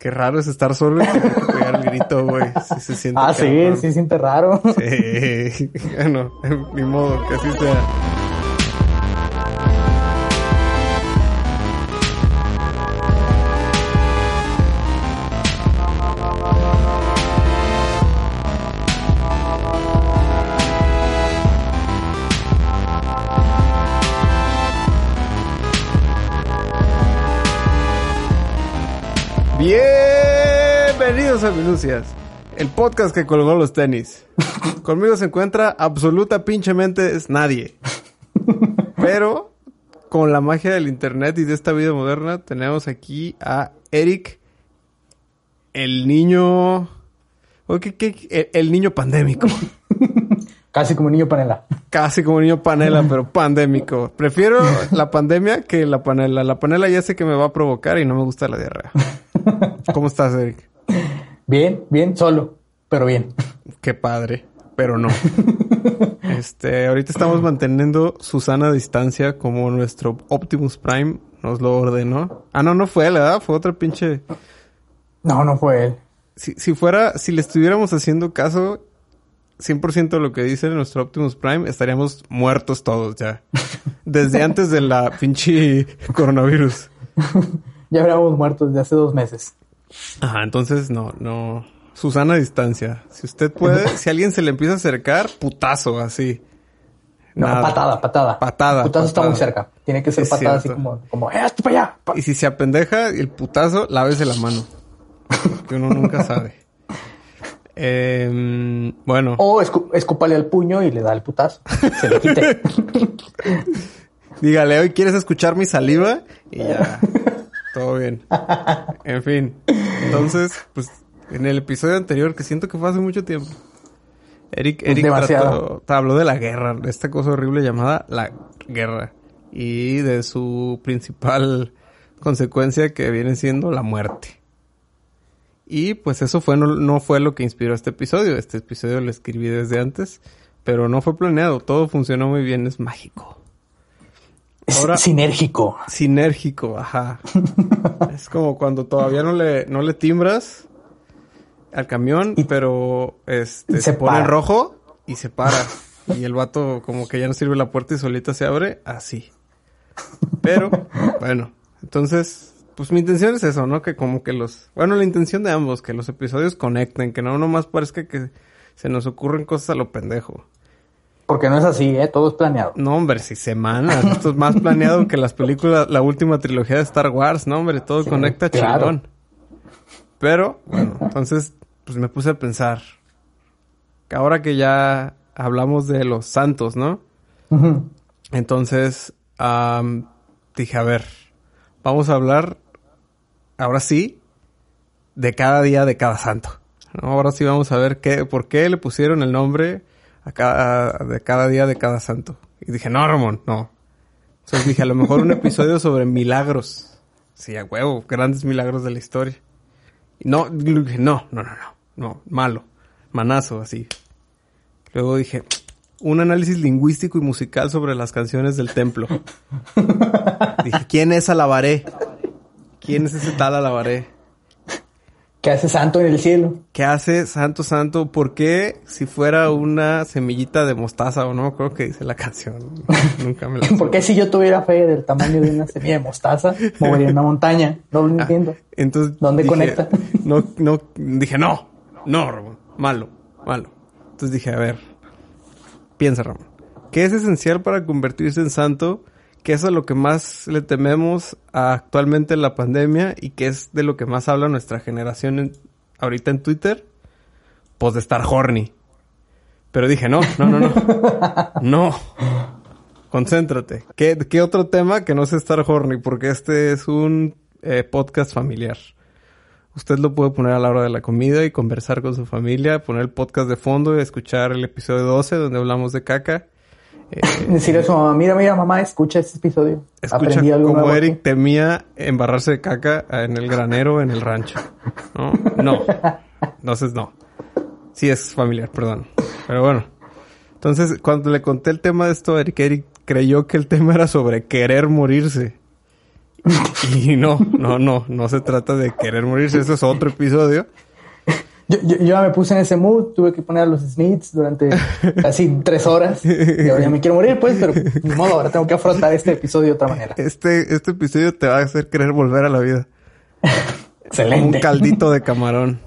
Qué raro es estar solo y tener que pegar el grito, güey. Sí se siente Ah, sí, cabrón. sí se siente raro. Sí. Bueno, ni modo, que así sea. El podcast que colgó los tenis. Conmigo se encuentra absoluta pinchemente es nadie. Pero con la magia del internet y de esta vida moderna tenemos aquí a Eric, el niño... o ¿qué- qué- El, el niño pandémico. Casi como niño panela. Casi como niño panela, pero pandémico. Prefiero la pandemia que la panela. La panela ya sé que me va a provocar y no me gusta la diarrea. ¿Cómo estás, Eric? Bien, bien, solo, pero bien. Qué padre, pero no. Este, ahorita estamos manteniendo Susana distancia como nuestro Optimus Prime nos lo ordenó. Ah, no, no fue él, ¿verdad? Fue otra pinche. No, no fue él. Si, si fuera, si le estuviéramos haciendo caso 100% de lo que dice nuestro Optimus Prime, estaríamos muertos todos ya. Desde antes de la pinche coronavirus. Ya habríamos muerto desde hace dos meses. Ajá, entonces no, no. Susana a distancia. Si usted puede, si alguien se le empieza a acercar, putazo, así. No, Nada. patada, patada. Patada, Putazo está muy cerca. Tiene que ser Es patada así como, como, ¡eh, para allá! Pa- Y si se apendeja el putazo, lávese la mano. Que uno nunca sabe. Em, bueno, O escu- escúpale al puño y le da el putazo. Se le quite. dígale, hoy quieres escuchar mi saliva y ya. Todo bien. En fin. Entonces, pues, en el episodio anterior, que siento que fue hace mucho tiempo, Eric, Eric trató- habló de la guerra, de esta cosa horrible llamada la guerra. Y de su principal consecuencia que viene siendo la muerte. Y pues eso fue no, no fue lo que inspiró este episodio. Este episodio lo escribí desde antes, pero no fue planeado. Todo funcionó muy bien, es mágico. Ahora- sinérgico. Sinérgico, ajá. es como cuando todavía no le, no le timbras al camión, Y- pero este, se, se pone rojo y se para. y el vato como que ya no sirve la puerta y solita se abre, así. Pero, bueno, entonces, pues mi intención es eso, ¿no? Que como que los... Bueno, la intención de ambos, que los episodios conecten, que no nomás parezca que se nos ocurren cosas a lo pendejo. Porque no es así, ¿eh? Todo es planeado. No, hombre, si semanas. Esto es más planeado que las películas, la última trilogía de Star Wars, ¿no? Hombre, todo Sí, conecta claro. chingón. Pero, bueno, entonces, pues me puse a pensar. Que ahora que ya hablamos de los santos, ¿no? Entonces, dije, a ver, vamos a hablar, ahora sí, de cada día de cada santo. ¿no? Ahora sí vamos a ver qué, por qué le pusieron el nombre a cada, de cada día de cada santo. Y dije, no, Ramón, no. Entonces dije, a lo mejor un episodio sobre milagros. Sí, a huevo, grandes milagros de la historia. Y no, dije, no, no, no, no, no, malo, manazo, así. Luego dije, un análisis lingüístico y musical sobre las canciones del templo. Dije, ¿quién es Alabaré? ¿Quién es ese tal Alabaré? ¿Qué hace santo en el cielo? ¿Qué hace Santo Santo? ¿Por qué si fuera una semillita de mostaza o no? Creo que dice la canción. Nunca me la. ¿Por qué si yo tuviera fe del tamaño de una semilla de mostaza, movería una montaña? No lo entiendo. Entonces, ¿Dónde dije, conecta? No, no, dije, no, no, Ramón, malo, malo. Entonces dije, a ver, piensa, Ramón, ¿qué es esencial para convertirse en santo? ¿Qué es a lo que más le tememos a actualmente en la pandemia? ¿Y qué es de lo que más habla nuestra generación en- ahorita en Twitter? Pues de estar horny. Pero dije, no, no, no, no. No. Concéntrate. ¿Qué, qué otro tema que no sea estar horny? Porque este es un eh, podcast familiar. Usted lo puede poner a la hora de la comida y conversar con su familia, poner el podcast de fondo y escuchar el episodio 12 donde hablamos de caca. Eh, Decirle a su mamá, mira, mira, mamá, escucha este episodio. escucha Aprendí algo cómo Eric aquí". temía embarrarse de caca en el granero en el rancho. No, no. Entonces no. Sí es familiar, perdón. Pero bueno. Entonces, cuando le conté el tema de esto a Eric, Eric creyó que el tema era sobre querer morirse. Y no, no, no, no se trata de querer morirse, eso es otro episodio. Yo, yo, me puse en ese mood, tuve que poner a los Smiths durante casi tres horas. Y ahora ya me quiero morir, pues, pero ni modo, ahora tengo que afrontar este episodio de otra manera. Este, este episodio te va a hacer querer volver a la vida. Excelente. Un caldito de camarón.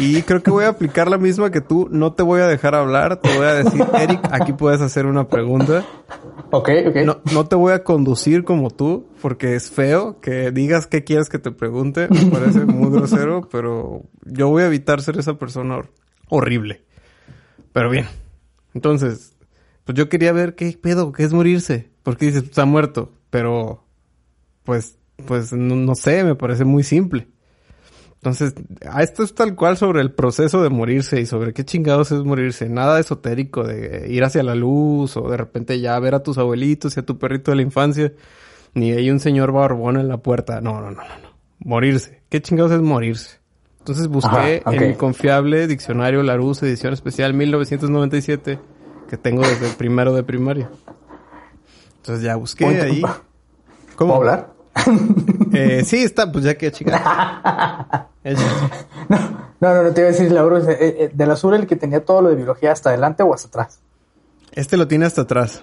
Y creo que voy a aplicar la misma que tú. No te voy a dejar hablar. Te voy a decir, Eric, aquí puedes hacer una pregunta. Ok, ok. No, no te voy a conducir como tú, porque es feo que digas qué quieres que te pregunte. Me parece muy grosero, pero yo voy a evitar ser esa persona hor- horrible. Pero bien. Entonces, pues yo quería ver qué pedo, qué es morirse. Porque dices, está muerto. Pero, pues, pues no, no sé, me parece muy simple. Entonces, a esto es tal cual sobre el proceso de morirse y sobre qué chingados es morirse. Nada esotérico de ir hacia la luz o de repente ya ver a tus abuelitos y a tu perrito de la infancia. Ni hay un señor barbón en la puerta. No, no, no, no. no. Morirse. ¿Qué chingados es morirse? Entonces busqué Ajá, en mi confiable diccionario Larousse, edición especial 1997, que tengo desde el primero de primaria. Entonces ya busqué ahí. ¿Puedo hablar? Eh, sí, está, pues ya que chica. No, no, no te iba a decir, eh, eh, del azul el que tenía todo lo de biología hasta adelante o hasta atrás. Este lo tiene hasta atrás.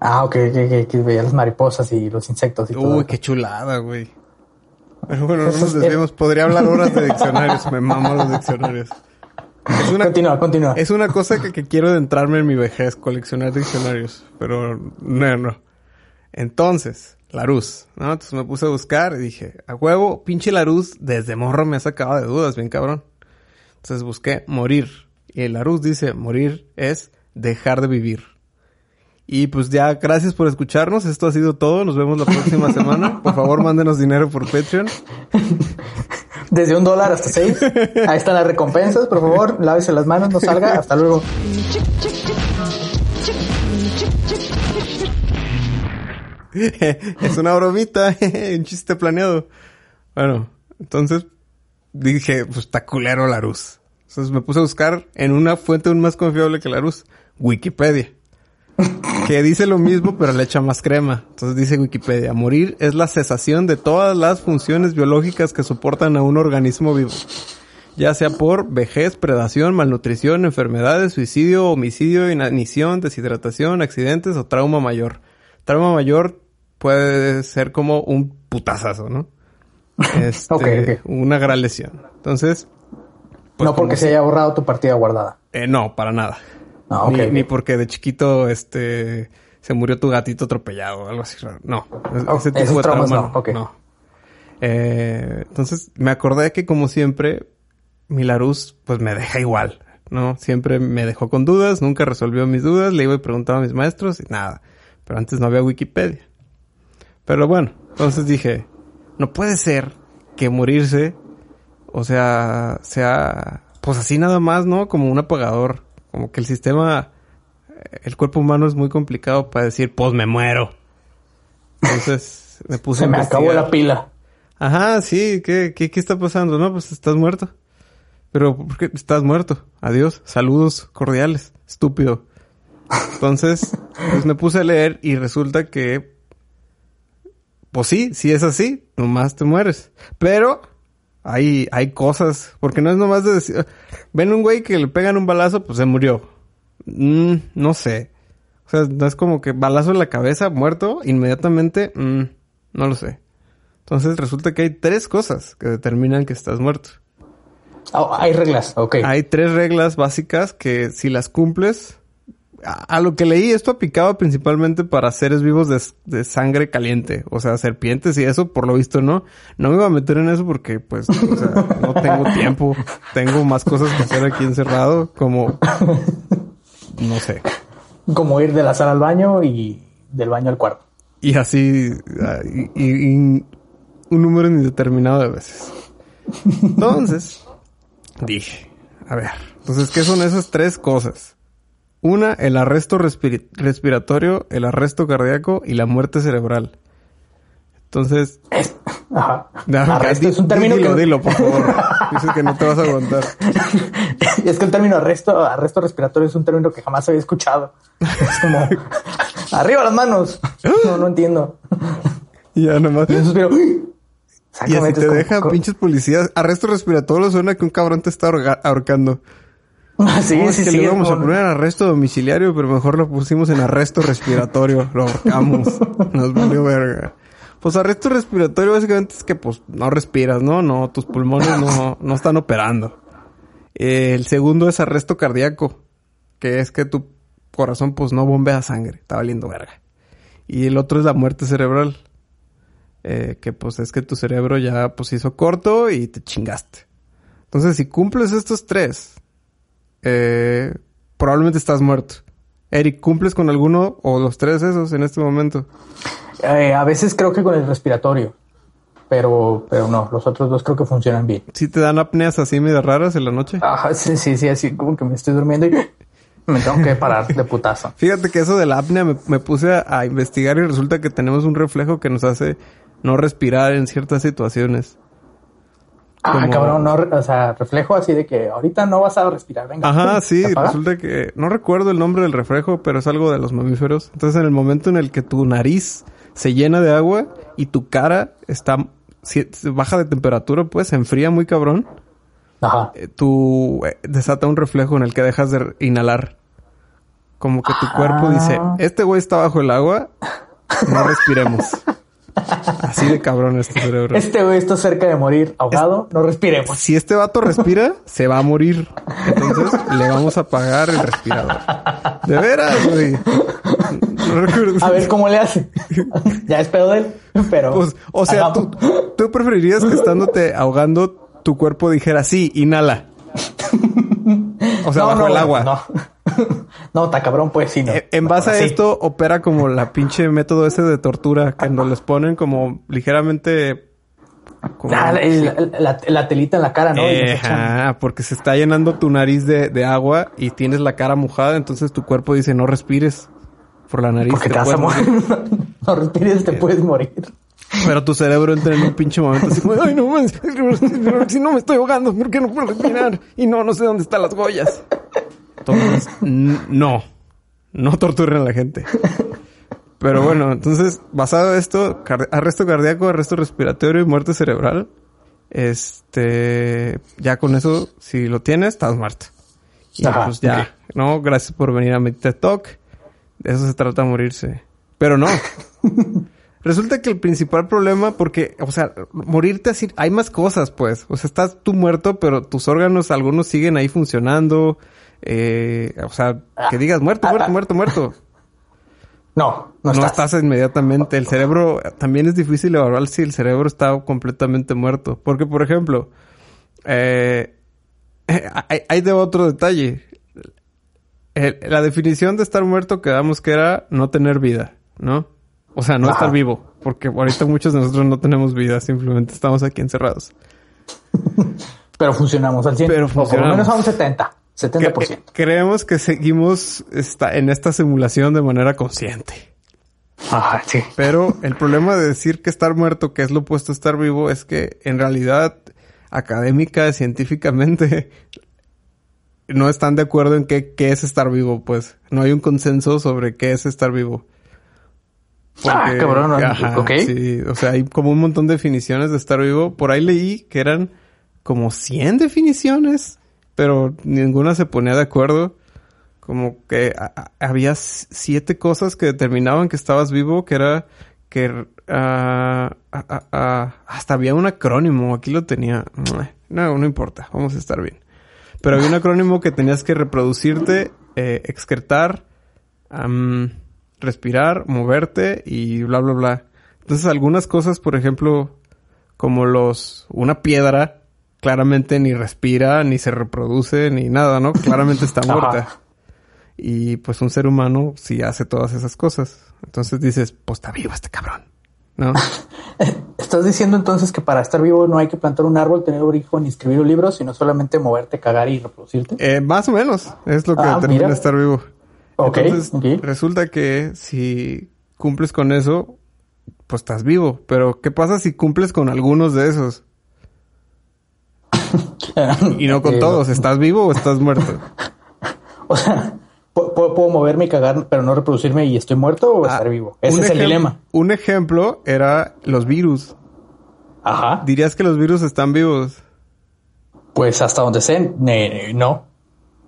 Ah, ok, que, veía las mariposas y los insectos y todo. Uy, qué chulada, güey. Pero bueno, no nos es- desviemos. Podría hablar horas de diccionarios. Me mamo los diccionarios. Es una, Continúa, continúa. es una cosa que, que quiero adentrarme en mi vejez, coleccionar diccionarios. Pero no, no. Entonces, Larus, ¿no? Entonces me puse a buscar y dije, a huevo, pinche Larus, desde morro me ha sacado de dudas, bien cabrón. Entonces busqué morir. Y el Larus dice, morir es dejar de vivir. Y pues ya, gracias por escucharnos. Esto ha sido todo. Nos vemos la próxima semana. Por favor, mándenos dinero por Patreon. Desde un dólar hasta seis. Ahí están las recompensas. Por favor, lávese las manos, no salga. Hasta luego. es una bromita, un chiste planeado. Bueno, entonces dije, pues está culero la luz. Entonces me puse a buscar en una fuente aún más confiable que la luz, Wikipedia. Que dice lo mismo, pero le echa más crema. Entonces dice Wikipedia, morir es la cesación de todas las funciones biológicas que soportan a un organismo vivo. Ya sea por vejez, predación, malnutrición, enfermedades, suicidio, homicidio, inanición, deshidratación, accidentes o trauma mayor. Trauma mayor puede ser como un putazazo, ¿no? Este. Una gran lesión. Entonces, pues no porque se haya borrado tu partida guardada. eh, no, para nada. No, ok, ni, porque de chiquito, este, se murió tu gatito atropellado o algo así raro. No. Oh, ese tipo esos de traumas trauma no, ok. Eh, entonces, me acordé que como siempre, mi Larus, pues me deja igual, ¿no? Siempre me dejó con dudas, nunca resolvió mis dudas, le iba y preguntaba a mis maestros y nada. Pero antes no había Wikipedia. Pero bueno, entonces dije, no puede ser que morirse, o sea, sea, pues así nada más, ¿no? Como un apagador. Como que el sistema, el cuerpo humano es muy complicado para decir, pues me muero. Entonces me puse Se me acabó la pila. Ajá, sí, ¿qué, qué, qué está pasando? No, pues estás muerto. Pero, ¿por qué estás muerto? Adiós, saludos cordiales, estúpido. Entonces, pues me puse a leer y resulta que, pues sí, sí es así, nomás te mueres. Pero hay, hay cosas, porque no es nomás de decir, ven un güey que le pegan un balazo, pues se murió. Mm, no sé. O sea, no es como que balazo en la cabeza, muerto, inmediatamente, mm, no lo sé. Entonces resulta que hay tres cosas que determinan que estás muerto. Ah, hay reglas, ok. Hay tres reglas básicas que si las cumples, a, a lo que leí esto aplicaba principalmente para seres vivos de, de sangre caliente, o sea, serpientes y eso, por lo visto no. No me iba a meter en eso porque pues, o sea, no tengo tiempo, tengo más cosas que hacer aquí encerrado, como, no sé. Como ir de la sala al baño y del baño al cuarto. Y así, ah, y, y- y un número indeterminado de veces. Entonces, dije, a ver, entonces, ¿qué son esas tres cosas? Una, el arresto respiratorio, el arresto cardíaco y la muerte cerebral. Entonces, Es- Ajá. Arresto es un término dilo, que... dilo, por favor. Dices que no te vas a aguantar. es que el término arresto, arresto respiratorio es un término que jamás había escuchado. Es como, arriba las manos. No, no entiendo. Y ya nomás. Y un suspiro. Y así te dejan pinches policías. Arresto respiratorio suena que un cabrón te está ahorga- Sí, No, es sí, que sí. lo es íbamos a poner en arresto domiciliario, pero mejor lo pusimos en arresto respiratorio. Lo ahorcamos. Nos valió verga. Pues arresto respiratorio básicamente es que pues no respiras, ¿no? No, tus pulmones no, no están operando. Eh, el segundo es arresto cardíaco, que es que tu corazón pues no bombea sangre, está valiendo verga. Y el otro es la muerte cerebral, eh, que pues es que tu cerebro ya pues hizo corto y te chingaste. Entonces si cumples estos tres, eh, probablemente estás muerto. Eric, ¿cumples con alguno o los tres esos en este momento? Eh, a veces creo que con el respiratorio. Pero, pero no, los otros dos creo que funcionan bien. ¿Sí te dan apneas así medio raras en la noche? Ajá, sí, sí, sí, así como que me estoy durmiendo y me tengo que parar de putazo. Fíjate que eso de la apnea me, me puse a, a investigar y resulta que tenemos un reflejo que nos hace no respirar en ciertas situaciones. Ah, Como- cabrón, no, o sea, reflejo así de que ahorita no vas a respirar, venga. Ajá, sí, resulta que no recuerdo el nombre del reflejo, pero es algo de los mamíferos. Entonces, en el momento en el que tu nariz se llena de agua y tu cara está si- baja de temperatura, pues se enfría muy cabrón, Ajá. eh, tú eh, desata un reflejo en el que dejas de inhalar. Como que tu cuerpo Ah. dice, este güey está bajo el agua, no respiremos. Así de cabrón es tu cerebro. Este güey está cerca de morir ahogado, no respiremos. Si este vato respira, se va a morir. Entonces le vamos a apagar el respirador. De veras, güey. No. A ver cómo le hace. ya es pedo de él, pero. Pues, o sea, tú, tú preferirías que estándote ahogando, tu cuerpo dijera, sí, inhala. O sea, No, bajo no, el agua. No, no, está cabrón, pues sí, no. Eh, En base a esto, opera como la pinche método ese de tortura, que nos les ponen como ligeramente... como- Ah, la, el- la- la telita en la cara, ¿no? Eh, ajá, porque se está llenando tu nariz de, de agua y tienes la cara mojada, entonces tu cuerpo dice no respires por la nariz. Porque te te vas a morir. morir". no respires, te puedes morir. Pero tu cerebro entra en un pinche momento así como, ay no, man, si no me estoy ahogando, ¿por qué no puedo respirar? Y no, no sé dónde están las goyas. Entonces, no, no torturen a la gente. Pero bueno, entonces, basado en esto, car- arresto cardíaco, arresto respiratorio y muerte cerebral, este, ya con eso, si lo tienes, estás muerto. Y Ajá, pues ya. ¿no? Gracias por venir a mi TED Talk. De eso se trata morirse. Pero no. Resulta que el principal problema, porque, o sea, morirte así, hay más cosas, pues. O sea, estás tú muerto, pero tus órganos, algunos siguen ahí funcionando. Eh, o sea, que digas muerto, muerto, muerto, muerto. No, no, No estás. estás inmediatamente. El cerebro, también es difícil evaluar si el cerebro está completamente muerto. Porque, por ejemplo, eh, hay, hay de otro detalle. El- la definición de estar muerto quedamos que era no tener vida, ¿no? O sea, no Ajá. estar vivo. Porque ahorita muchos de nosotros no tenemos vida, simplemente estamos aquí encerrados. Pero funcionamos al 100. Pero O por lo menos a un 70. Que- 70%. eh, creemos que seguimos esta, en esta simulación de manera consciente. Ajá, sí. Pero el problema de decir que estar muerto, que es lo opuesto a estar vivo, es que en realidad académica, científicamente, no están de acuerdo en qué, qué es estar vivo, pues. No hay un consenso sobre qué es estar vivo. Ah, cabrón, ajá, ok. sí, o sea, hay como un montón de definiciones de estar vivo. Por ahí leí que eran como 100 definiciones, pero ninguna se ponía de acuerdo. Como que había siete cosas que determinaban que estabas vivo, que era que ah, hasta había un acrónimo, aquí lo tenía. No, no importa, vamos a estar bien. Pero había un acrónimo que tenías que reproducirte, eh, excretar, respirar, moverte y bla, bla, bla. Entonces algunas cosas, por ejemplo, como los, una piedra, claramente ni respira, ni se reproduce, ni nada, ¿no? Claramente está Ajá. muerta. Y pues un ser humano sí hace todas esas cosas. Entonces dices, pues está vivo este cabrón, ¿no? ¿Estás diciendo entonces que para estar vivo no hay que plantar un árbol, tener un hijo ni escribir un libro, sino solamente moverte, cagar y reproducirte? Eh, más o menos, es lo que Ah, determina mira. estar vivo. Ok, Entonces, ok. resulta que si cumples con eso, pues estás vivo. Pero, ¿qué pasa si cumples con algunos de esos? Y no con Eh, todos. ¿Estás vivo o estás muerto? O sea, pu- puedo, moverme y cagar, pero no reproducirme y estoy muerto o ah, estar vivo. Ese es el dilema. Un ejemplo era los virus. Ajá. ¿Dirías que los virus están vivos? Pues hasta donde sé, no.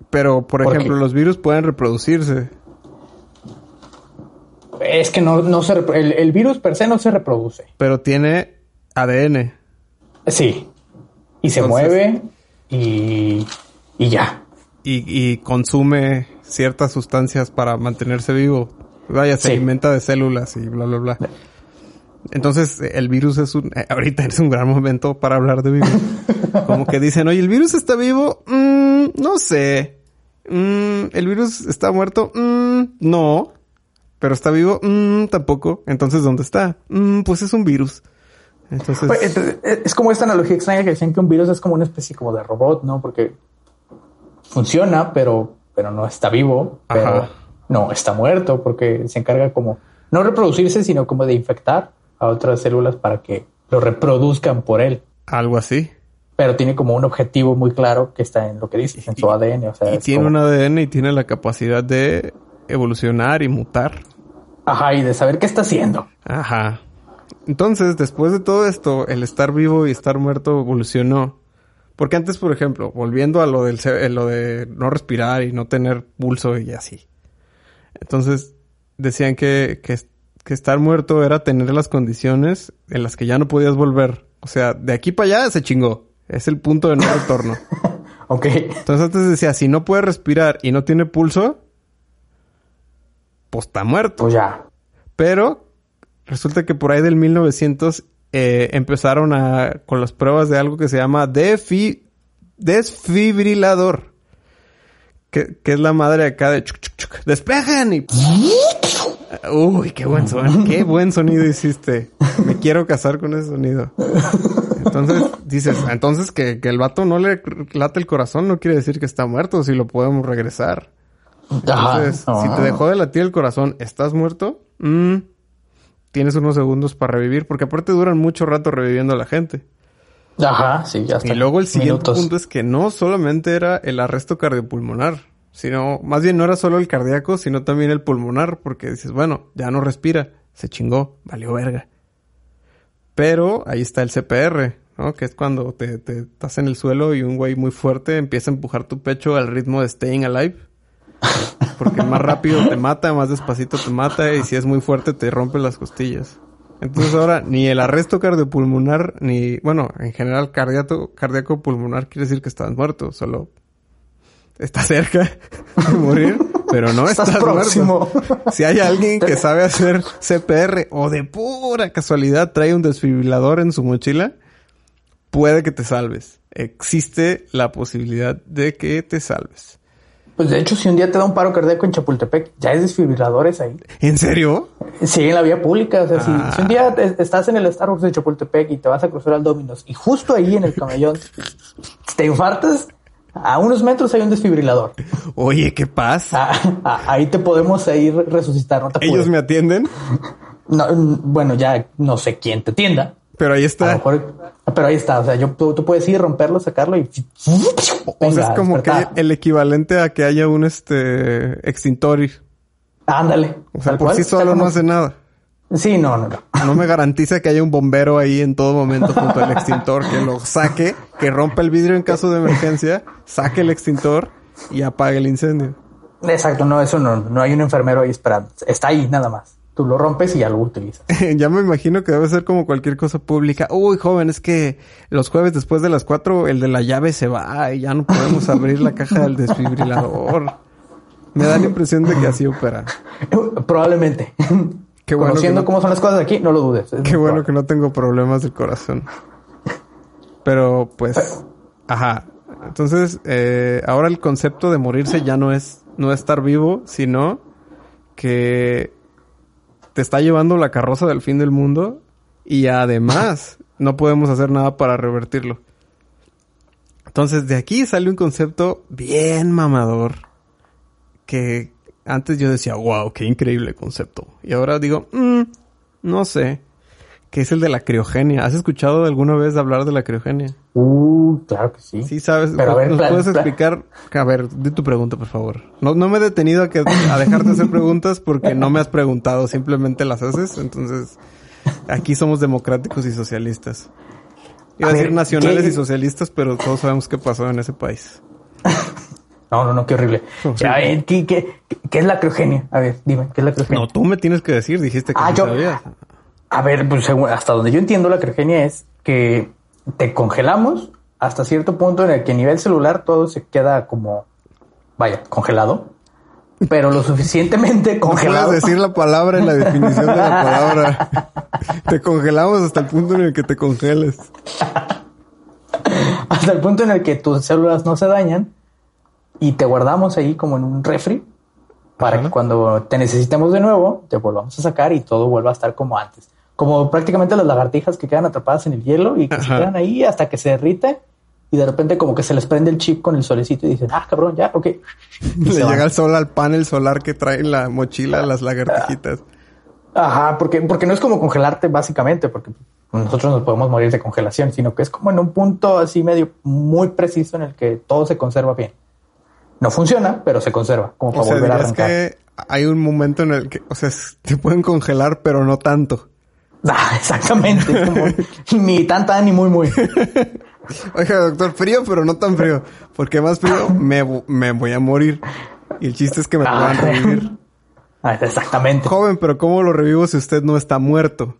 Pero, por, ejemplo, los virus pueden reproducirse. Es que no, no se el, virus per se no se reproduce. Pero tiene ADN. Sí. Y se mueve y, y ya. Y, consume ciertas sustancias para mantenerse vivo. Vaya, se alimenta de células y bla, bla, bla. Entonces, el virus es un... Eh, ahorita es un gran momento para hablar de virus. Como que dicen, oye, ¿el virus está vivo? Mm, no sé. Mm, ¿El virus está muerto? Mm, no. ¿Pero está vivo? tampoco. Entonces, ¿dónde está? pues es un virus. Entonces... Pues, eh, es como esta analogía extraña que dicen que un virus es como una especie como de robot, ¿no? Porque funciona, pero, pero no está vivo. Pero no está muerto porque se encarga como no reproducirse, sino como de infectar a otras células para que lo reproduzcan por él. Algo así. Pero tiene como un objetivo muy claro que está en lo que dice, en su ADN. O sea, y tiene un ADN y tiene la capacidad de evolucionar y mutar. Ajá, y de saber qué está haciendo. Ajá. Entonces, después de todo esto, el estar vivo y estar muerto evolucionó. Porque antes, por ejemplo, volviendo a lo del lo de no respirar y no tener pulso y así. Entonces, decían que, que que estar muerto era tener las condiciones en las que ya no podías volver. O sea, de aquí para allá se chingó. Es el punto de no retorno. ok. Entonces antes decía, si no puede respirar y no tiene pulso, pues está muerto. Pues ya. Pero resulta que por ahí del 1900 eh, empezaron a con las pruebas de algo que se llama defi, desfibrilador. Que, que, es la madre acá de chuc, despejen y Uy, qué buen sonido. Qué buen sonido hiciste. Me quiero casar con ese sonido. Entonces, dices, entonces que, el vato no le late el corazón no quiere decir que está muerto, si lo podemos regresar. Entonces, si te dejó de latir el corazón, ¿estás muerto? Mm, tienes unos segundos para revivir, porque aparte duran mucho rato reviviendo a la gente. Ajá, sí, ya está. Y luego el siguiente punto es que no solamente era el arresto cardiopulmonar sino más bien no era solo el cardíaco, sino también el pulmonar, porque dices, bueno, ya no respira, se chingó, valió verga. Pero ahí está el CPR, ¿no? Que es cuando te, te estás en el suelo y un güey muy fuerte empieza a empujar tu pecho al ritmo de Staying Alive. Porque más rápido te mata, más despacito te mata y si es muy fuerte te rompe las costillas. Entonces ahora ni el arresto cardiopulmonar ni, bueno, en general cardíaco, cardíaco pulmonar quiere decir que estás muerto, solo está cerca de morir, pero no estás, próximo. Si hay alguien que sabe hacer CPR o de pura casualidad trae un desfibrilador en su mochila, puede que te salves. Existe la posibilidad de que te salves. Pues de hecho, si un día te da un paro cardíaco en Chapultepec, ya hay desfibriladores ahí. ¿En serio? Sí, en la vía pública. O sea, si, un día estás en el Starbucks de Chapultepec y te vas a cruzar al Dominos y justo ahí en el camellón te infartas, a unos metros hay un desfibrilador. Oye, ¿qué pasa? Ah, ah, ahí te podemos ir resucitar. No ¿Ellos me atienden? No, bueno, ya no sé quién te atienda. Pero ahí está. pero ahí está. O sea, yo, tú, puedes ir, romperlo, sacarlo y... o sea, es como que el equivalente a que haya un este extintor. Ándale. O sea, por sí solo no hace nada. Sí, no, no, no. No me garantiza que haya un bombero ahí en todo momento junto al extintor que lo saque, que rompa el vidrio en caso de emergencia, saque el extintor y apague el incendio. Exacto, no, eso no, no hay un enfermero ahí esperando. Está ahí nada más. Tú lo rompes y ya lo utilizas. ya me imagino que debe ser como cualquier cosa pública. Uy, joven, es que los jueves después de las cuatro el de la llave se va y ya no podemos abrir la caja del desfibrilador. Me da la impresión de que así opera. Probablemente. Conociendo cómo son las cosas aquí, no lo dudes. Qué bueno que no tengo problemas del corazón. Pero pues, ajá. Entonces, eh, ahora el concepto de morirse ya no es no estar vivo, sino que te está llevando la carroza del fin del mundo y además no podemos hacer nada para revertirlo. Entonces, de aquí sale un concepto bien mamador que antes yo decía, wow, qué increíble concepto. Y ahora digo, mm, no sé. Que es el de la criogenia. ¿Has escuchado alguna vez hablar de la criogenia? Uh, claro que sí. Sí, sabes. Pero ¿Nos puedes explicar? A ver, di tu pregunta, por favor. No, no me he detenido a, que, a dejarte hacer preguntas porque no me has preguntado, simplemente las haces. Entonces, aquí somos democráticos y socialistas. Iba a, decir nacionales y socialistas, pero todos sabemos qué pasó en ese país. No, no, no, qué horrible. ¿qué, qué, qué, es la criogenia? A ver, dime, ¿qué es la criogenia? No, tú me tienes que decir, dijiste que ah, yo, sabías. A ver, pues hasta donde yo entiendo la criogenia es que te congelamos hasta cierto punto en el que a nivel celular todo se queda como, vaya, congelado, pero lo suficientemente congelado. No puedes decir la palabra en la definición de la palabra. te congelamos hasta el punto en el que te congeles. hasta el punto en el que tus células no se dañan y te guardamos ahí como en un refri para que cuando te necesitemos de nuevo te volvamos a sacar y todo vuelva a estar como antes como prácticamente las lagartijas que quedan atrapadas en el hielo y que se quedan ahí hasta que se derrite y de repente como que se les prende el chip con el solecito y dicen, ah, cabrón, ya, ok. Le llega el sol al panel solar que trae en la mochila las lagartijitas. Ajá, porque, porque no es como congelarte básicamente, porque nosotros nos podemos morir de congelación, sino que es como en un punto así medio muy preciso en el que todo se conserva bien. No funciona, pero se conserva, como para volver a arrancar. que hay un momento en el que, o sea, te pueden congelar, pero no tanto. Ah, exactamente. Como, ni tan tan ni muy muy. Oiga, doctor, frío, pero no tan frío. Porque más frío me, me voy a morir. Y el chiste es que me ah, puedan revivir. Ah, exactamente. Joven, pero ¿cómo lo revivo si usted no está muerto?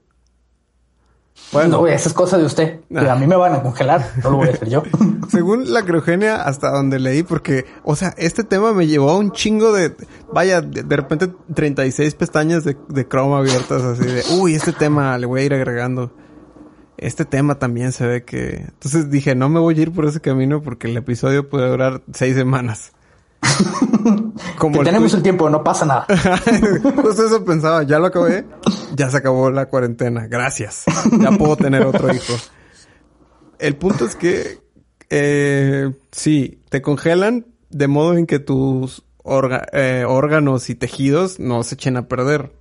Bueno, no, esa es cosa de usted. a mí me van a congelar, no lo voy a hacer yo. Según la criogenia, hasta donde leí, porque, o sea, este tema me llevó a un chingo de, vaya, de, repente 36 pestañas de, de Chrome abiertas, así de, uy, este tema le voy a ir agregando. Este tema también se ve que... Entonces dije, no me voy a ir por ese camino porque el episodio puede durar seis semanas. Como tenemos el tiempo, no pasa nada. Justo eso pensaba, ya lo acabé, ya se acabó la cuarentena, gracias. Ya puedo tener otro hijo. El punto es que eh, sí, te congelan de modo en que tus eh, órganos y tejidos no se echen a perder.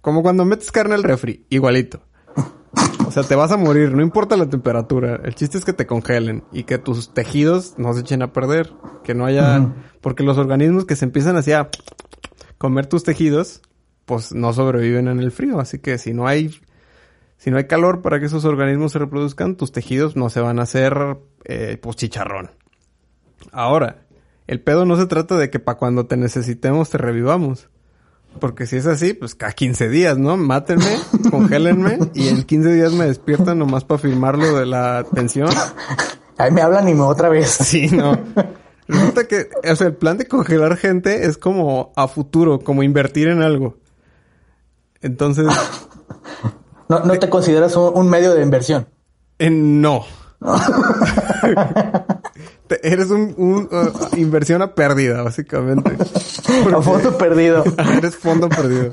Como cuando metes carne al refri, igualito. O sea, te vas a morir, no importa la temperatura. El chiste es que te congelen y que tus tejidos no se echen a perder. Que no haya... Porque los organismos que se empiezan así a comer tus tejidos, pues no sobreviven en el frío. Así que si no hay... Si no hay calor para que esos organismos se reproduzcan, tus tejidos no se van a hacer, eh, pues, chicharrón. Ahora, el pedo no se trata de que para cuando te necesitemos te revivamos. Porque si es así, pues cada 15 días, ¿no? Mátenme, congélenme y en 15 días me despiertan nomás para firmar lo de la pensión. Ahí me hablan y me otra vez. Sí, no. Resulta que, o sea, el plan de congelar gente es como a futuro, como invertir en algo. Entonces. ¿No, no te consideras un, medio de inversión? En, no. Eres un, uh, inversión a pérdida, básicamente. a fondo perdido. eres fondo perdido.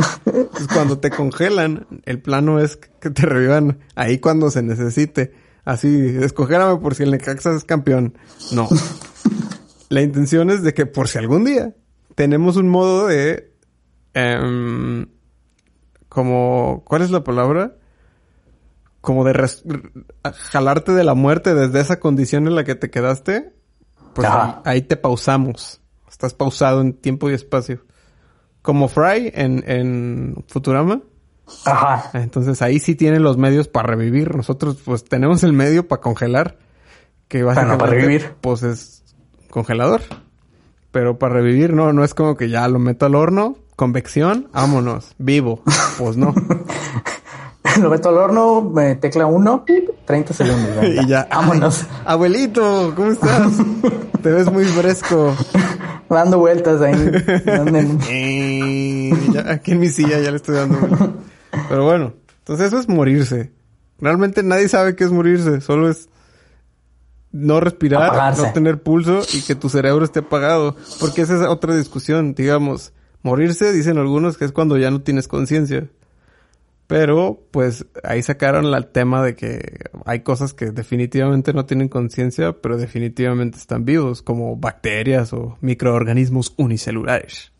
cuando te congelan, el plano es que te revivan ahí cuando se necesite. Así, escogérame por si el Necaxa es campeón. No. La intención es de que por si algún día tenemos un modo de... Em, como... ¿Cuál es la palabra? como de jalarte de la muerte desde esa condición en la que te quedaste pues ahí, te pausamos. Estás pausado en tiempo y espacio. Como Fry en, en Futurama. Ajá. Entonces ahí sí tienen los medios para revivir. Nosotros pues tenemos el medio para congelar. Que básicamente para revivir. pues es congelador. Pero para revivir no, no es como que ya lo meto al horno, convección, vámonos, vivo. Pues no. lo meto al horno, me tecla uno, 30 segundos. y ya. Vámonos. Abuelito, ¿cómo estás? Te ves muy fresco. Dando vueltas ahí. Eh, aquí en mi silla ya le estoy dando vueltas. Pero bueno, entonces eso es morirse. Realmente nadie sabe qué es morirse. Solo es no respirar, no tener pulso y que tu cerebro esté apagado. Porque esa es otra discusión. Digamos, morirse, dicen algunos, que es cuando ya no tienes conciencia. Pero, pues, ahí sacaron el tema de que hay cosas que definitivamente no tienen conciencia, pero definitivamente están vivos, como bacterias o microorganismos unicelulares.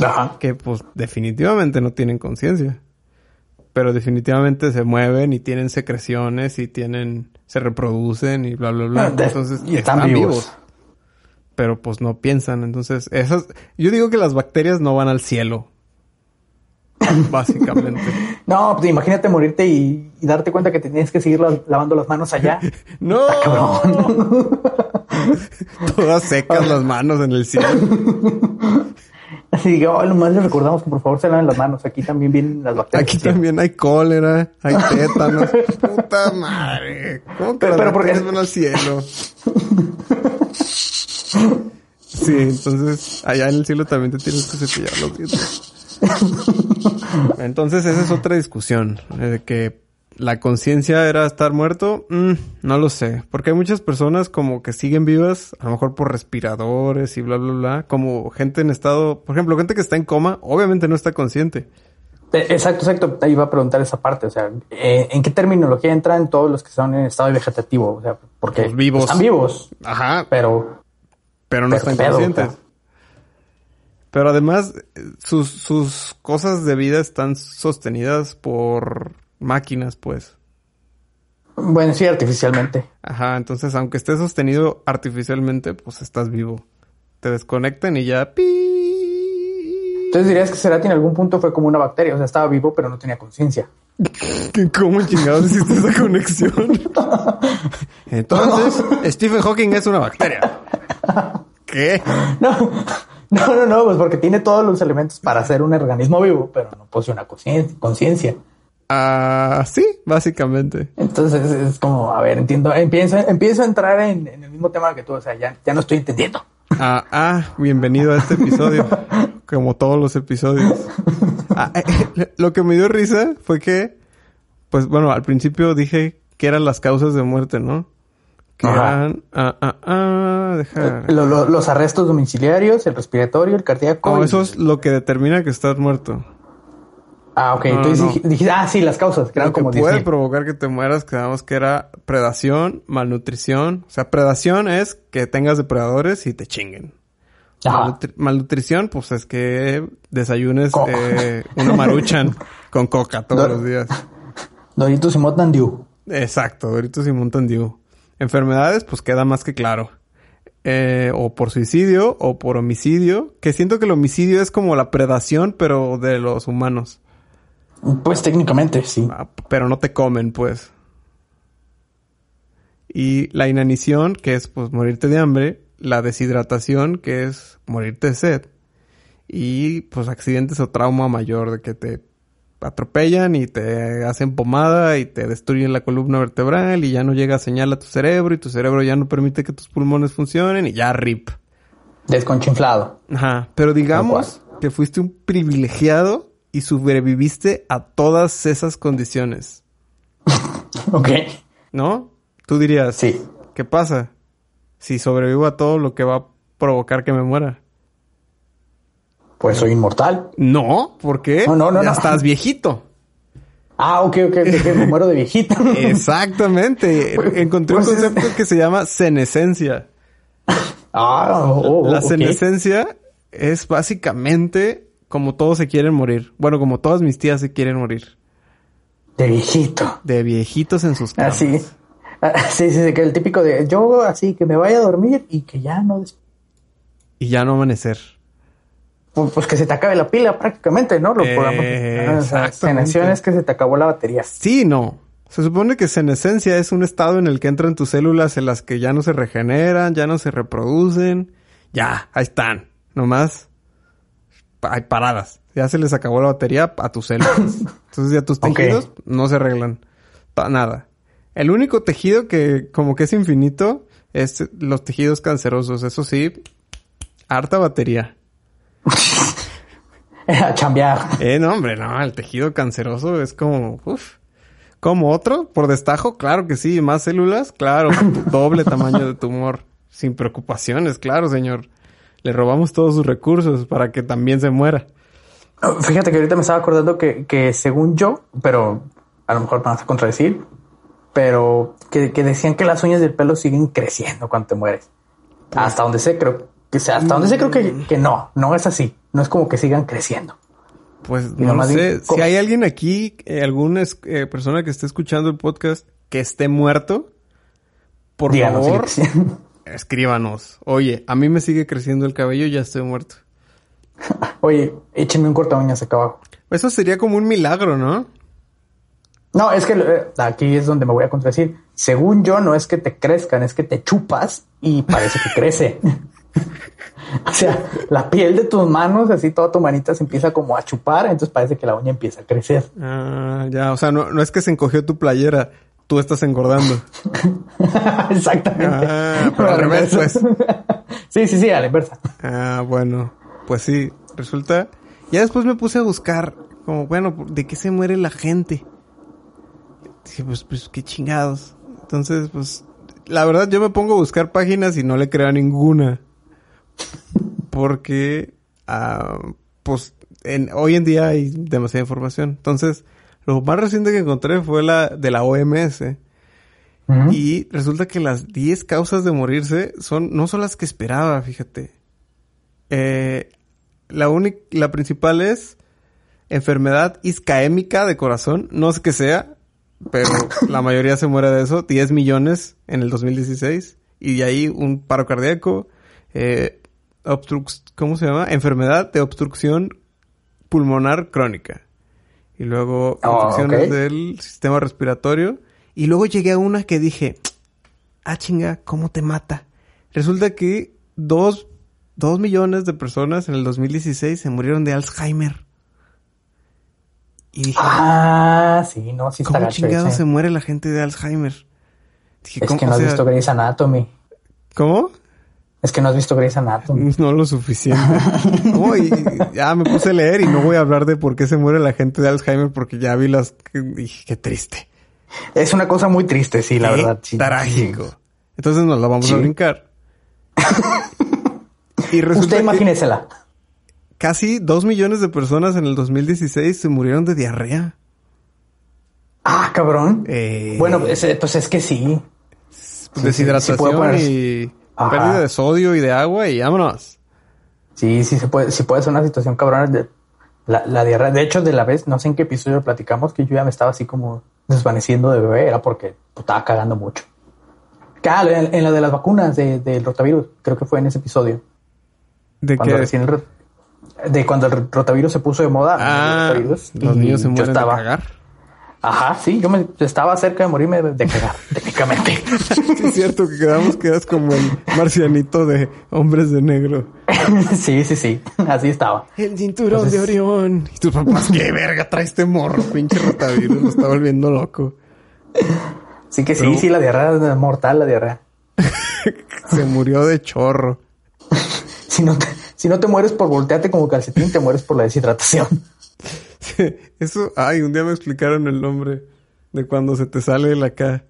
Ajá. Que, pues, definitivamente no tienen conciencia. pero definitivamente se mueven y tienen secreciones y tienen, se reproducen y bla, bla, bla. Ah, de- Entonces, y están vivos. Pero pues no piensan. Entonces, esas, yo digo que las bacterias no van al cielo. Básicamente. No, pues imagínate morirte y, y darte cuenta que te tienes que seguir la- lavando las manos allá. ¡No! cabrón. Todas secas las manos en el cielo. Así que, oh, nomás les recordamos que por favor se laven las manos. Aquí también vienen las bacterias. Aquí también hay cólera, hay tétanos. Puta madre. ¿Cómo que Pero- las pero porque- bacterias van al cielo? Sí, entonces allá en el cielo también te tienes que cepillar los dientes. Entonces esa es otra discusión. eh, De que la conciencia era estar muerto, Mm, no lo sé. Porque hay muchas personas como que siguen vivas, a lo mejor por respiradores y bla, bla, bla. Como gente en estado, por ejemplo, gente que está en coma, obviamente no está consciente. Eh, Exacto, exacto. Ahí iba a preguntar esa parte. O sea, eh, ¿en qué terminología entran todos los que son en estado vegetativo? O sea, porque Los vivos. están vivos, Ajá, pero pero no Pero están pedo, conscientes. o sea. Pero además, eh, sus, sus cosas de vida están sostenidas por máquinas, pues. bueno, sí, artificialmente. Ajá, entonces aunque esté sostenido artificialmente, pues estás vivo. Te desconectan y ya... pi. Entonces dirías que Cerati en algún punto fue como una bacteria. O sea, estaba vivo, pero no tenía conciencia. ¿Cómo chingados hiciste esa conexión? Entonces, Stephen Hawking es una bacteria. ¿Qué? No, no, no, no, pues porque tiene todos los elementos para ser un organismo vivo, pero no posee una concien- conciencia. Ah, sí, básicamente. Entonces es como, a ver, entiendo, empiezo, empiezo a entrar en, en el mismo tema que tú, o sea, ya, ya no estoy entendiendo. Ah, ah, bienvenido a este episodio. Como todos los episodios. Ah, eh, lo que me dio risa fue que, pues bueno, al principio dije que eran las causas de muerte, ¿no? Que eran, ah, ah, ah, deja. Lo- lo- los arrestos domiciliarios, el respiratorio, el cardíaco. No, y- eso es lo que determina que estás muerto. Ah, ok. No, Entonces no. ah, sí, las causas, que Lo que como puede 10.000. provocar que te mueras, quedamos que era predación, malnutrición. O sea, predación es que tengas depredadores y te chinguen. Malnutri- malnutrición, pues es que desayunes eh, una maruchan con coca todos los días. Doritos y Mountain Dew. Exacto, Doritos y Mountain Dew. Enfermedades, pues queda más que claro. Eh, o por suicidio o por homicidio. Que siento que el homicidio es como la predación, pero de los humanos. Pues técnicamente, sí. Ah, pero no te comen, pues. Y la inanición, que es pues morirte de hambre. La deshidratación, que es morirte de sed. Y pues accidentes o trauma mayor, de que te atropellan y te hacen pomada y te destruyen la columna vertebral y ya no llega señal a tu cerebro y tu cerebro ya no permite que tus pulmones funcionen y ya rip. Desconchinflado. Ajá, pero digamos que fuiste un privilegiado y sobreviviste a todas esas condiciones. Ok. ¿No? Tú dirías, Sí. ¿qué pasa? Si sobrevivo a todo lo que va a provocar que me muera. Pues soy inmortal. No, ¿por qué? No, no, no, ya no. estás viejito. Ah, ok, ok, ok, ok, me muero de viejita. Exactamente. Encontré un Pues es- concepto que se llama senescencia. Ah, oh, oh, La senescencia es básicamente como todos se quieren morir. Bueno, como todas mis tías se quieren morir. De viejito. De viejitos en sus camas. Así. Ah, Sí, sí, sí, que el típico de yo así que me vaya a dormir y que ya no Y ya no amanecer. Pues, pues que se te acabe la pila prácticamente, ¿no? Lo Eh, podamos- o sea, exactamente. senación es que se te acabó la batería. Sí, no. Se supone que senescencia es un estado en el que entran tus células en las que ya no se regeneran, ya no se reproducen. Ya, ahí están. Nomás hay paradas. Ya se les acabó la batería a tus células. Entonces ya tus tejidos no se arreglan. Pa- nada. El único tejido que como que es infinito es los tejidos cancerosos. Eso sí, harta batería. A chambear. Eh, no, hombre, no, el tejido canceroso es como, uff. ¿Como otro? ¿Por destajo? Claro que sí. ¿Más células? Claro. Doble tamaño de tumor. Sin preocupaciones, claro, señor. Le robamos todos sus recursos para que también se muera. Fíjate que ahorita me estaba acordando que, que según yo, pero a lo mejor me vas a contradecir, pero que, que decían que las uñas del pelo siguen creciendo cuando te mueres. Hasta donde sé, creo que sea, hasta donde sé, creo que, que no, no es así. No es como que sigan creciendo. Pues no sé. Si hay alguien aquí, eh, alguna eh, persona que esté escuchando el podcast que esté muerto, por favor, escríbanos. Oye, a mí me sigue creciendo el cabello y ya estoy muerto. Oye, échenme un corta uñas acá abajo. Eso sería como un milagro, ¿no? No, es que eh, aquí es donde me voy a contradecir. Según yo, no es que te crezcan, es que te chupas y parece que crece. o sea, la piel de tus manos, así toda tu manita se empieza como a chupar, entonces parece que la uña empieza a crecer. Ah, ya, o sea, no, no es que se encogió tu playera, tú estás engordando. Exactamente. Ah, pero al revés, pues. sí, sí, sí, a la inversa. Ah, bueno, pues sí, resulta. Ya después me puse a buscar, como, bueno, ¿de qué se muere la gente? Dije, pues, pues, qué chingados. Entonces, pues, la verdad yo me pongo a buscar páginas y no le creo a ninguna. Porque, ah, pues, en, hoy en día hay demasiada información. Entonces, lo más reciente que encontré fue la de la OMS. Y resulta que las 10 causas de morirse son, no son las que esperaba, fíjate. Eh, la la principal es enfermedad iscaémica de corazón. No sé qué sea, pero la mayoría se muere de eso. 10 millones en el 2016. Y de ahí un paro cardíaco, eh, ¿cómo se llama? Enfermedad de obstrucción pulmonar crónica. Y luego Oh, infecciones ok. del sistema respiratorio. Y luego llegué a una que dije, ah chinga, ¿cómo te mata? Resulta que dos, dos millones de personas en el 2016 se murieron de Alzheimer. Y dije, Ah, sí, no, sí ¿cómo chingado se muere la gente de Alzheimer? Dije, Es ¿cómo? que no has sea, visto Grey's Anatomy. ¿Cómo? Es que no has visto Grey's Anatomy. No lo suficiente. No, y ya me puse a leer y no voy a hablar de por qué se muere la gente de Alzheimer porque ya vi las... Dije, qué triste. Es una cosa muy triste, sí, la Qué verdad. Sí, Trágico. Entonces nos la vamos Sí. a brincar. y resulta Usted que imagínensela. casi dos millones de personas en el 2016 se murieron de diarrea. Ah, cabrón. Eh, Bueno, pues, pues es que sí. deshidratación sí poner- y Ajá. pérdida de sodio y de agua y vámonos. Sí, sí se puede, sí puede ser una situación cabrona de la, la diarrea. De hecho, de la vez, no sé en qué episodio platicamos, que yo ya me estaba así como desvaneciendo de bebé, era porque pues, estaba cagando mucho. Claro, en, en la de las vacunas de- del rotavirus, creo que fue en ese episodio. De Cuando recién el de cuando el rotavirus se puso de moda. ah, los niños se yo mueren estaba, de cagar. Ajá, sí, yo me estaba cerca de morirme de, de cagar, técnicamente. Sí, es cierto que quedamos quedas como el marcianito de hombres de negro. sí, sí, sí, así estaba. El cinturón Entonces- de Orión. Y tus papás, qué verga trae este morro, pinche rotavirus, lo está volviendo loco. Así que sí, Pero- sí, la diarrea es mortal, la diarrea. Se murió de chorro. Si no, te, si no te mueres por voltearte como calcetín, te mueres por la deshidratación. Eso, ay, un día me explicaron el nombre de cuando se te sale el acá.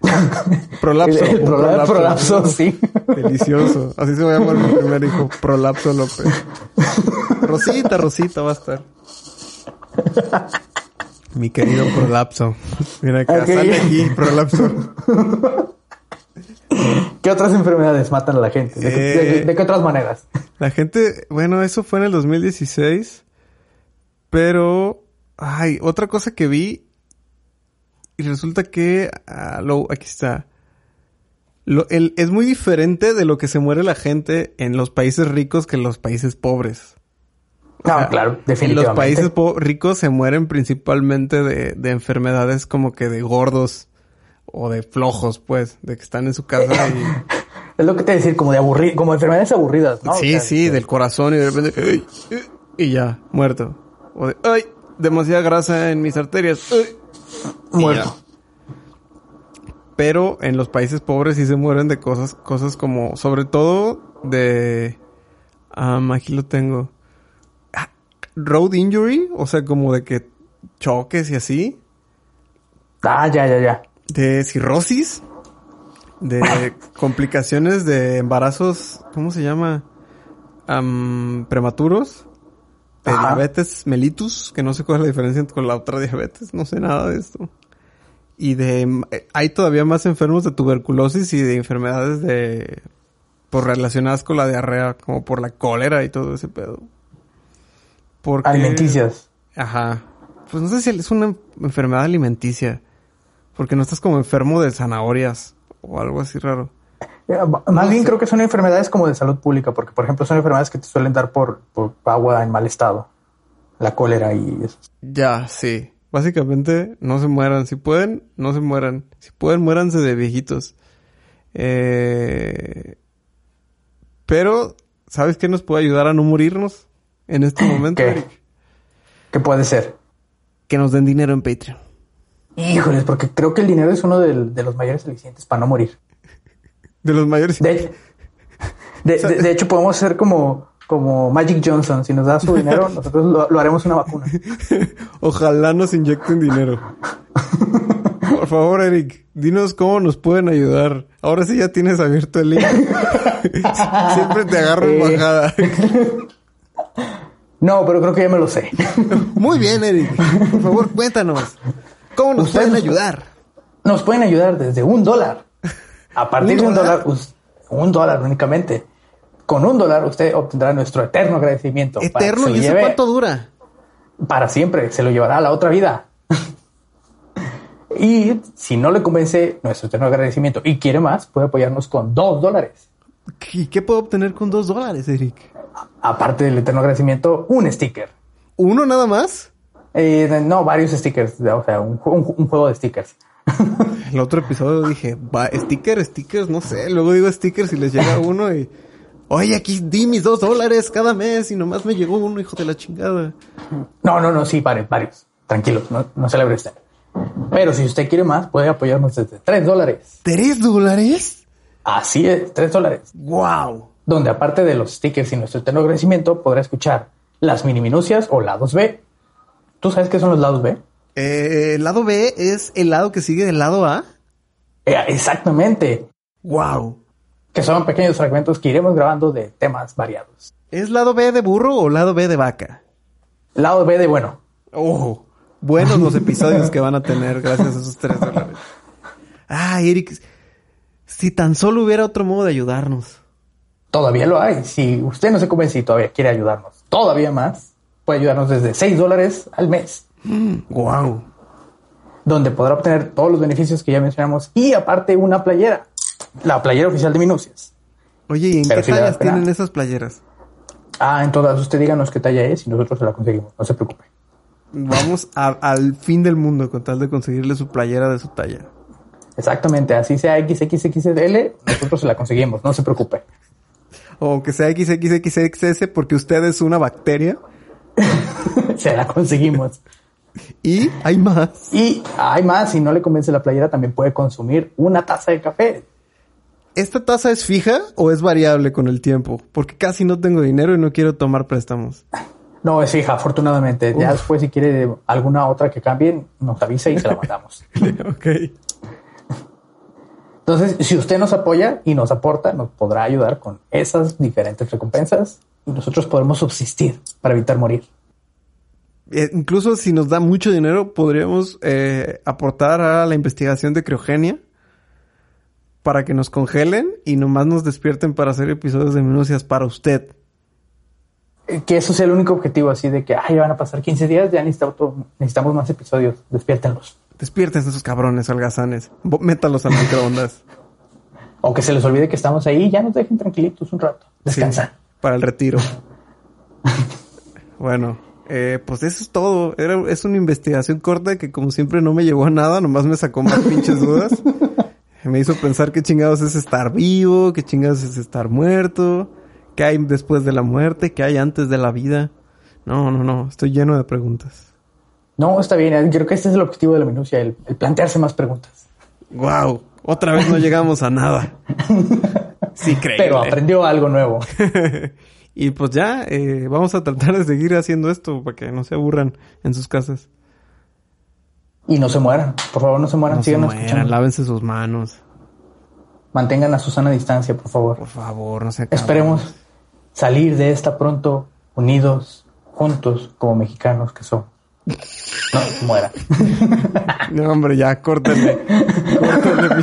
Prolapso. El, el un prola- prolapso, sí. Delicioso. Así se va a llamar mi primer hijo. Prolapso López. Rosita, Rosita va a estar. Mi querido prolapso. Mira acá, sale aquí, prolapso. ¿Qué otras enfermedades matan a la gente? ¿De, qué- Eh. de- de qué otras maneras? La gente, bueno, eso fue en el 2016. Pero, ay, otra cosa que vi. Y resulta que, ah, lo, aquí está. Lo, el, es muy diferente de lo que se muere la gente en los países ricos que en los países pobres. No, sea, claro, En los definitivamente. países ricos se mueren principalmente de, de enfermedades como que de gordos o de flojos, pues, de que están en su casa y... Es lo que te decir, como de aburrir, como enfermedades aburridas, ¿no? O Sí, sea, sí, del corazón y de repente, "Ay, eh", y ya, muerto. O de, ay, demasiada grasa en mis arterias, ay", y Muerto. Pero en los países pobres sí se mueren de cosas, cosas como, sobre todo de, am, aquí lo tengo, Ah, road injury, o sea, como de que choques y así, Ah, ya, ya, ya. de cirrosis, de complicaciones de embarazos, ¿cómo se llama? Am, prematuros, de Ajá. diabetes mellitus, que no sé cuál es la diferencia con la otra diabetes, no sé nada de esto. Y de eh, hay todavía más enfermos de tuberculosis y de enfermedades de por relacionadas con la diarrea, como por la cólera y todo ese pedo. Porque Alimenticias. Ajá. Pues no sé si es una enfermedad alimenticia. Porque no estás como enfermo de zanahorias o algo así raro. Eh, más bien creo que son enfermedades como de salud pública, porque por ejemplo son enfermedades que te suelen dar por, por agua en mal estado. La cólera y eso. Ya, sí. Básicamente, no se mueran. Si pueden, no se mueran. Si pueden, muéranse de viejitos. Eh... Pero, ¿sabes qué nos puede ayudar a no morirnos en este momento, ¿Qué? ¿Qué puede ser? Que nos den dinero en Patreon. Híjoles, porque creo que el dinero es uno de, de los mayores alicientes para no morir. De los mayores. De, de, de, de hecho, podemos ser como, como Magic Johnson. Si nos da su dinero, nosotros lo, lo haremos una vacuna. Ojalá nos inyecten dinero. Por favor, Eric, dinos cómo nos pueden ayudar. Ahora sí ya tienes abierto el link. Siempre te agarro en Eh. bajada. No, pero creo que ya me lo sé. Muy bien, Eric. Por favor, cuéntanos. ¿Cómo nos pueden ayudar? Nos pueden ayudar desde un dólar. A partir ¿Un de un dólar? un dólar únicamente. Con un dólar usted obtendrá nuestro eterno agradecimiento. para que Eterno, se ¿y eso cuánto dura? Para siempre. Se lo llevará a la otra vida. y si no le convence nuestro eterno agradecimiento y quiere más, puede apoyarnos con dos dólares. ¿Y qué puedo obtener con dos dólares, Eric? Aparte del eterno agradecimiento, un sticker. ¿Uno nada más? Eh, no, varios stickers. O sea, un, ju- un- un juego de stickers. El otro episodio dije, va, sticker, stickers, no sé. Luego digo stickers y les llega uno y... Oye, aquí di mis dos dólares cada mes y nomás me llegó uno, hijo de la chingada. No, no, no, sí, varios, varios. Tranquilos, no, no celebre usted. Pero si usted quiere más, puede apoyarnos desde tres dólares. ¿Tres dólares? Así es, tres dólares. ¡Wow! Donde aparte de los stickers y nuestro eterno agradecimiento, podrá escuchar las mini minucias o lados B. ¿Tú sabes qué son los lados B? Eh, el lado B es el lado que sigue del lado A. Eh, exactamente. ¡Wow! Que son pequeños fragmentos que iremos grabando de temas variados. ¿Es lado B de burro o lado B de vaca? Lado B de bueno. Oh, buenos los episodios que van a tener gracias a esos tres dólares. Ah, Eric, si tan solo hubiera otro modo de ayudarnos. Todavía lo hay. Si usted no se convence y todavía quiere ayudarnos todavía más, puede ayudarnos desde 6 dólares al mes. ¡Wow! donde podrá obtener todos los beneficios que ya mencionamos y aparte una playera, la playera oficial de Minucias. Oye, ¿y en Pero qué tallas tienen esas playeras? Ah, en todas, usted díganos qué talla es y nosotros se la conseguimos, no se preocupe. Vamos a- al fin del mundo con tal de conseguirle su playera de su talla. Exactamente, así sea XXXL, nosotros se la conseguimos, no se preocupe. O que sea XXXXS porque usted es una bacteria. se la conseguimos. Y hay más. Y hay más, si no le convence la playera, también puede consumir una taza de café. ¿Esta tasa es fija o es variable con el tiempo? Porque casi no tengo dinero y no quiero tomar préstamos. No, es fija, afortunadamente. Ya después, si quiere alguna otra que cambie, nos avisa y se la mandamos. ok. Entonces, si usted nos apoya y nos aporta, nos podrá ayudar con esas diferentes recompensas y nosotros podremos subsistir para evitar morir. Eh, incluso si nos da mucho dinero, podríamos eh, aportar a la investigación de criogenia para que nos congelen y nomás nos despierten para hacer episodios de minucias para usted. Eh, Que eso sea el único objetivo, así de que, ay, van a pasar 15 días, ya necesitamos, necesitamos más episodios, despiértenlos. Despierten esos cabrones holgazanes. Bo- Métalos al microondas. O que se les olvide que estamos ahí, ya nos dejen tranquilitos un rato, descansan. Sí, para el retiro. bueno, eh, pues eso es todo. Era, es una investigación corta que como siempre no me llevó a nada, nomás me sacó más pinches dudas. Me hizo pensar qué chingados es estar vivo, qué chingados es estar muerto, qué hay después de la muerte, qué hay antes de la vida. No, no, no, estoy lleno de preguntas. No, está bien, creo que este es el objetivo de la minucia, el, el plantearse más preguntas. Wow, otra vez no llegamos a nada. Sí, increíble. Pero aprendió algo nuevo. y pues ya, eh, vamos a tratar de seguir haciendo esto para que no se aburran en sus casas. Y no se mueran, por favor, no se mueran, No se sigan mueran, escuchando. lávense sus manos. Mantengan a su sana distancia, por favor. Por favor, no se acaben. Esperemos salir de esta pronto unidos, juntos, como mexicanos que son. No, muera. No, hombre, ya, córtenle. córtenle, mi